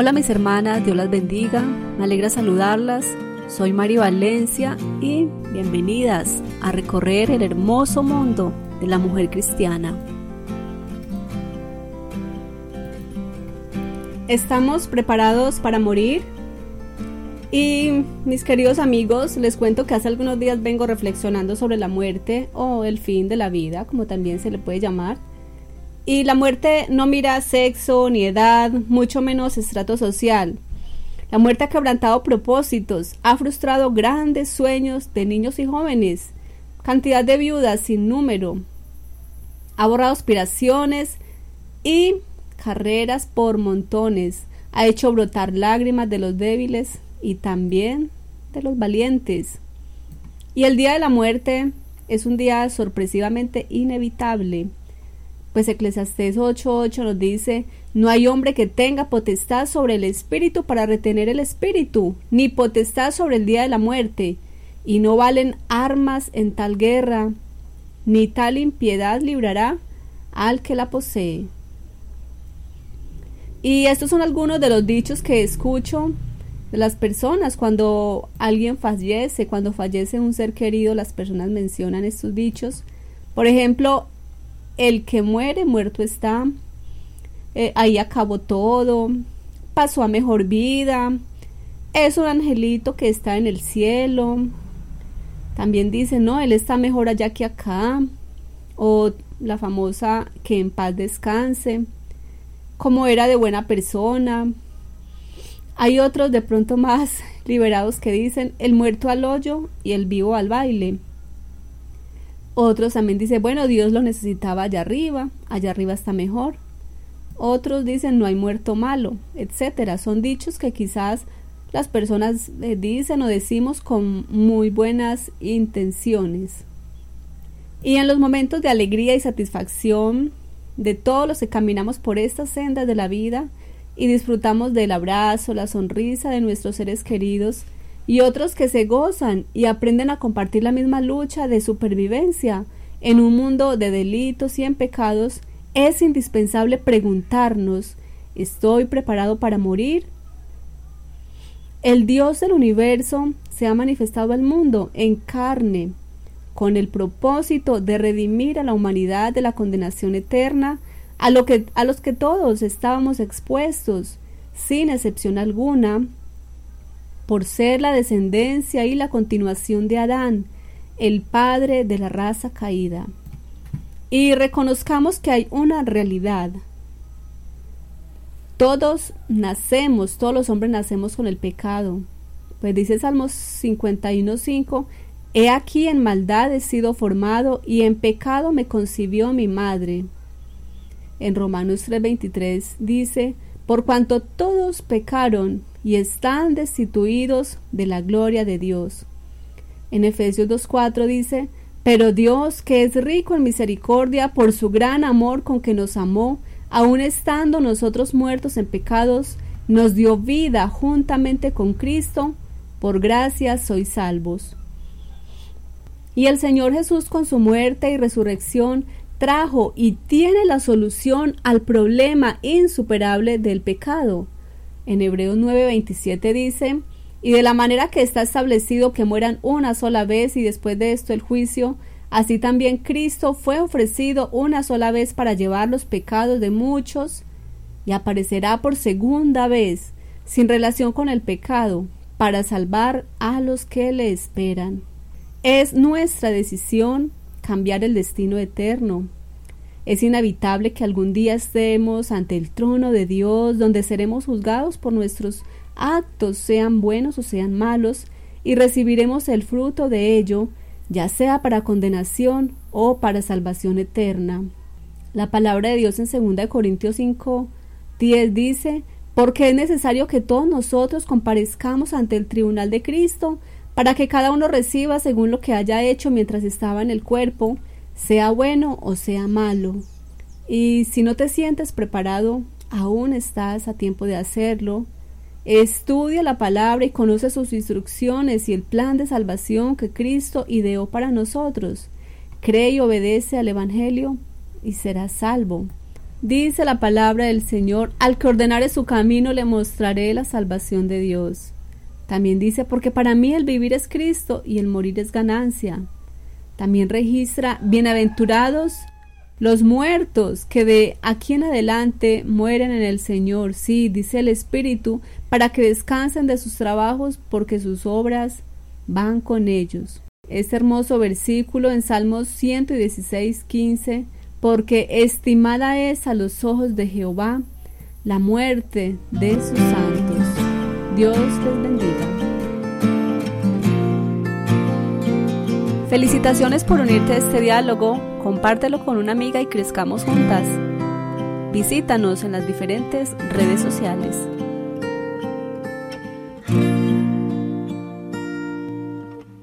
Hola mis hermanas, Dios las bendiga, me alegra saludarlas. Soy Mari Valencia y bienvenidas a recorrer el hermoso mundo de la mujer cristiana. ¿Estamos preparados para morir? Y mis queridos amigos, les cuento que hace algunos días vengo reflexionando sobre la muerte o el fin de la vida, como también se le puede llamar. Y la muerte no mira sexo ni edad, mucho menos estrato social. La muerte ha quebrantado propósitos, ha frustrado grandes sueños de niños y jóvenes, cantidad de viudas sin número, ha borrado aspiraciones y carreras por montones, ha hecho brotar lágrimas de los débiles y también de los valientes. Y el día de la muerte es un día sorpresivamente inevitable pues Eclesiastés 8:8 nos dice, no hay hombre que tenga potestad sobre el espíritu para retener el espíritu, ni potestad sobre el día de la muerte, y no valen armas en tal guerra, ni tal impiedad librará al que la posee. Y estos son algunos de los dichos que escucho de las personas cuando alguien fallece, cuando fallece un ser querido, las personas mencionan estos dichos. Por ejemplo, el que muere, muerto está, eh, ahí acabó todo, pasó a mejor vida, es un angelito que está en el cielo. También dice, no, él está mejor allá que acá. O la famosa que en paz descanse, como era de buena persona. Hay otros de pronto más liberados que dicen, el muerto al hoyo y el vivo al baile. Otros también dicen, bueno, Dios lo necesitaba allá arriba, allá arriba está mejor. Otros dicen, no hay muerto malo, etcétera. Son dichos que quizás las personas eh, dicen o decimos con muy buenas intenciones. Y en los momentos de alegría y satisfacción de todos los que caminamos por estas sendas de la vida y disfrutamos del abrazo, la sonrisa de nuestros seres queridos, y otros que se gozan y aprenden a compartir la misma lucha de supervivencia en un mundo de delitos y en pecados, es indispensable preguntarnos ¿Estoy preparado para morir? El Dios del universo se ha manifestado al mundo en carne, con el propósito de redimir a la humanidad de la condenación eterna a, lo que, a los que todos estábamos expuestos, sin excepción alguna, por ser la descendencia y la continuación de Adán, el padre de la raza caída. Y reconozcamos que hay una realidad. Todos nacemos, todos los hombres nacemos con el pecado. Pues dice Salmos 51.5, He aquí en maldad he sido formado y en pecado me concibió mi madre. En Romanos 3:23 dice, Por cuanto todos pecaron y están destituidos de la gloria de Dios. En Efesios 2.4 dice, pero Dios, que es rico en misericordia por su gran amor con que nos amó, aun estando nosotros muertos en pecados, nos dio vida juntamente con Cristo, por gracia sois salvos. Y el Señor Jesús con su muerte y resurrección trajo y tiene la solución al problema insuperable del pecado. En Hebreos 9:27 dice, y de la manera que está establecido que mueran una sola vez y después de esto el juicio, así también Cristo fue ofrecido una sola vez para llevar los pecados de muchos y aparecerá por segunda vez, sin relación con el pecado, para salvar a los que le esperan. Es nuestra decisión cambiar el destino eterno, es inevitable que algún día estemos ante el trono de Dios, donde seremos juzgados por nuestros actos, sean buenos o sean malos, y recibiremos el fruto de ello, ya sea para condenación o para salvación eterna. La palabra de Dios en 2 Corintios 5, 10 dice, porque es necesario que todos nosotros comparezcamos ante el tribunal de Cristo, para que cada uno reciba según lo que haya hecho mientras estaba en el cuerpo, sea bueno o sea malo. Y si no te sientes preparado, aún estás a tiempo de hacerlo. Estudia la palabra y conoce sus instrucciones y el plan de salvación que Cristo ideó para nosotros. Cree y obedece al Evangelio y serás salvo. Dice la palabra del Señor, al que ordenare su camino le mostraré la salvación de Dios. También dice, porque para mí el vivir es Cristo y el morir es ganancia. También registra, bienaventurados los muertos que de aquí en adelante mueren en el Señor. Sí, dice el Espíritu, para que descansen de sus trabajos porque sus obras van con ellos. Este hermoso versículo en Salmos 116, 15 porque estimada es a los ojos de Jehová la muerte de sus santos. Dios les bendiga. Felicitaciones por unirte a este diálogo, compártelo con una amiga y crezcamos juntas. Visítanos en las diferentes redes sociales.